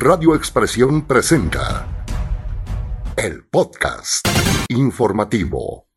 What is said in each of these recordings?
Radio Expresión presenta el podcast informativo.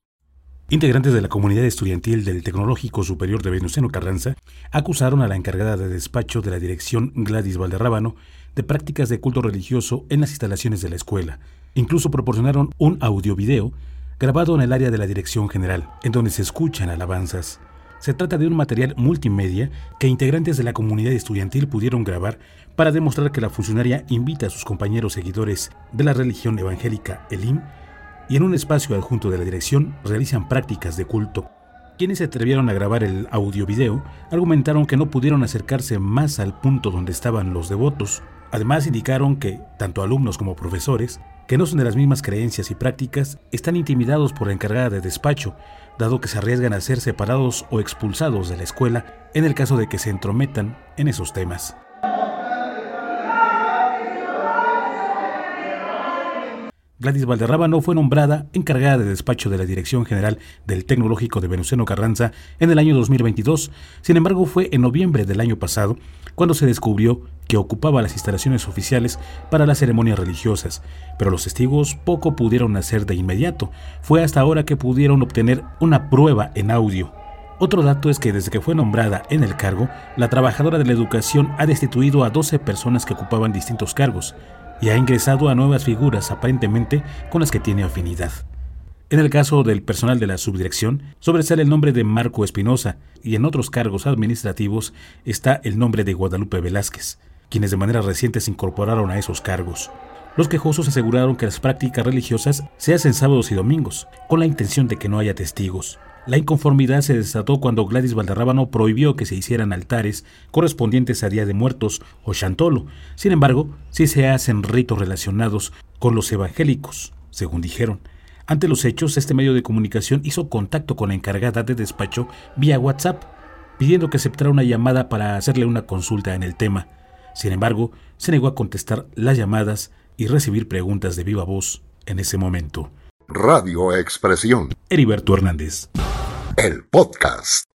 Integrantes de la comunidad estudiantil del Tecnológico Superior de Venustiano Carranza acusaron a la encargada de despacho de la dirección Gladys Valderrábano de prácticas de culto religioso en las instalaciones de la escuela. Incluso proporcionaron un audio-video grabado en el área de la dirección general, en donde se escuchan alabanzas. Se trata de un material multimedia que integrantes de la comunidad estudiantil pudieron grabar para demostrar que la funcionaria invita a sus compañeros seguidores de la religión evangélica Elim y en un espacio adjunto de la dirección realizan prácticas de culto. Quienes se atrevieron a grabar el audio-video argumentaron que no pudieron acercarse más al punto donde estaban los devotos. Además indicaron que, tanto alumnos como profesores, que no son de las mismas creencias y prácticas, están intimidados por la encargada de despacho, dado que se arriesgan a ser separados o expulsados de la escuela en el caso de que se entrometan en esos temas. Gladys Valderrábano fue nombrada encargada de despacho de la Dirección General del Tecnológico de Venustiano Carranza en el año 2022. Sin embargo, fue en noviembre del año pasado cuando se descubrió que ocupaba las instalaciones oficiales para las ceremonias religiosas, pero los testigos poco pudieron hacer de inmediato. Fue hasta ahora que pudieron obtener una prueba en audio. Otro dato es que desde que fue nombrada en el cargo, la trabajadora de la educación ha destituido a 12 personas que ocupaban distintos cargos y ha ingresado a nuevas figuras aparentemente con las que tiene afinidad. En el caso del personal de la subdirección, sobresale el nombre de Marco Espinosa y en otros cargos administrativos está el nombre de Guadalupe Velázquez, quienes de manera reciente se incorporaron a esos cargos. Los quejosos aseguraron que las prácticas religiosas se hacen sábados y domingos, con la intención de que no haya testigos. La inconformidad se desató cuando Gladys Valderrábano prohibió que se hicieran altares correspondientes a Día de Muertos o Chantolo. Sin embargo, sí se hacen ritos relacionados con los evangélicos, según dijeron. Ante los hechos, este medio de comunicación hizo contacto con la encargada de despacho vía WhatsApp, pidiendo que aceptara una llamada para hacerle una consulta en el tema. Sin embargo, se negó a contestar las llamadas y recibir preguntas de viva voz en ese momento. Radio Expresión. Heriberto Hernández el podcast.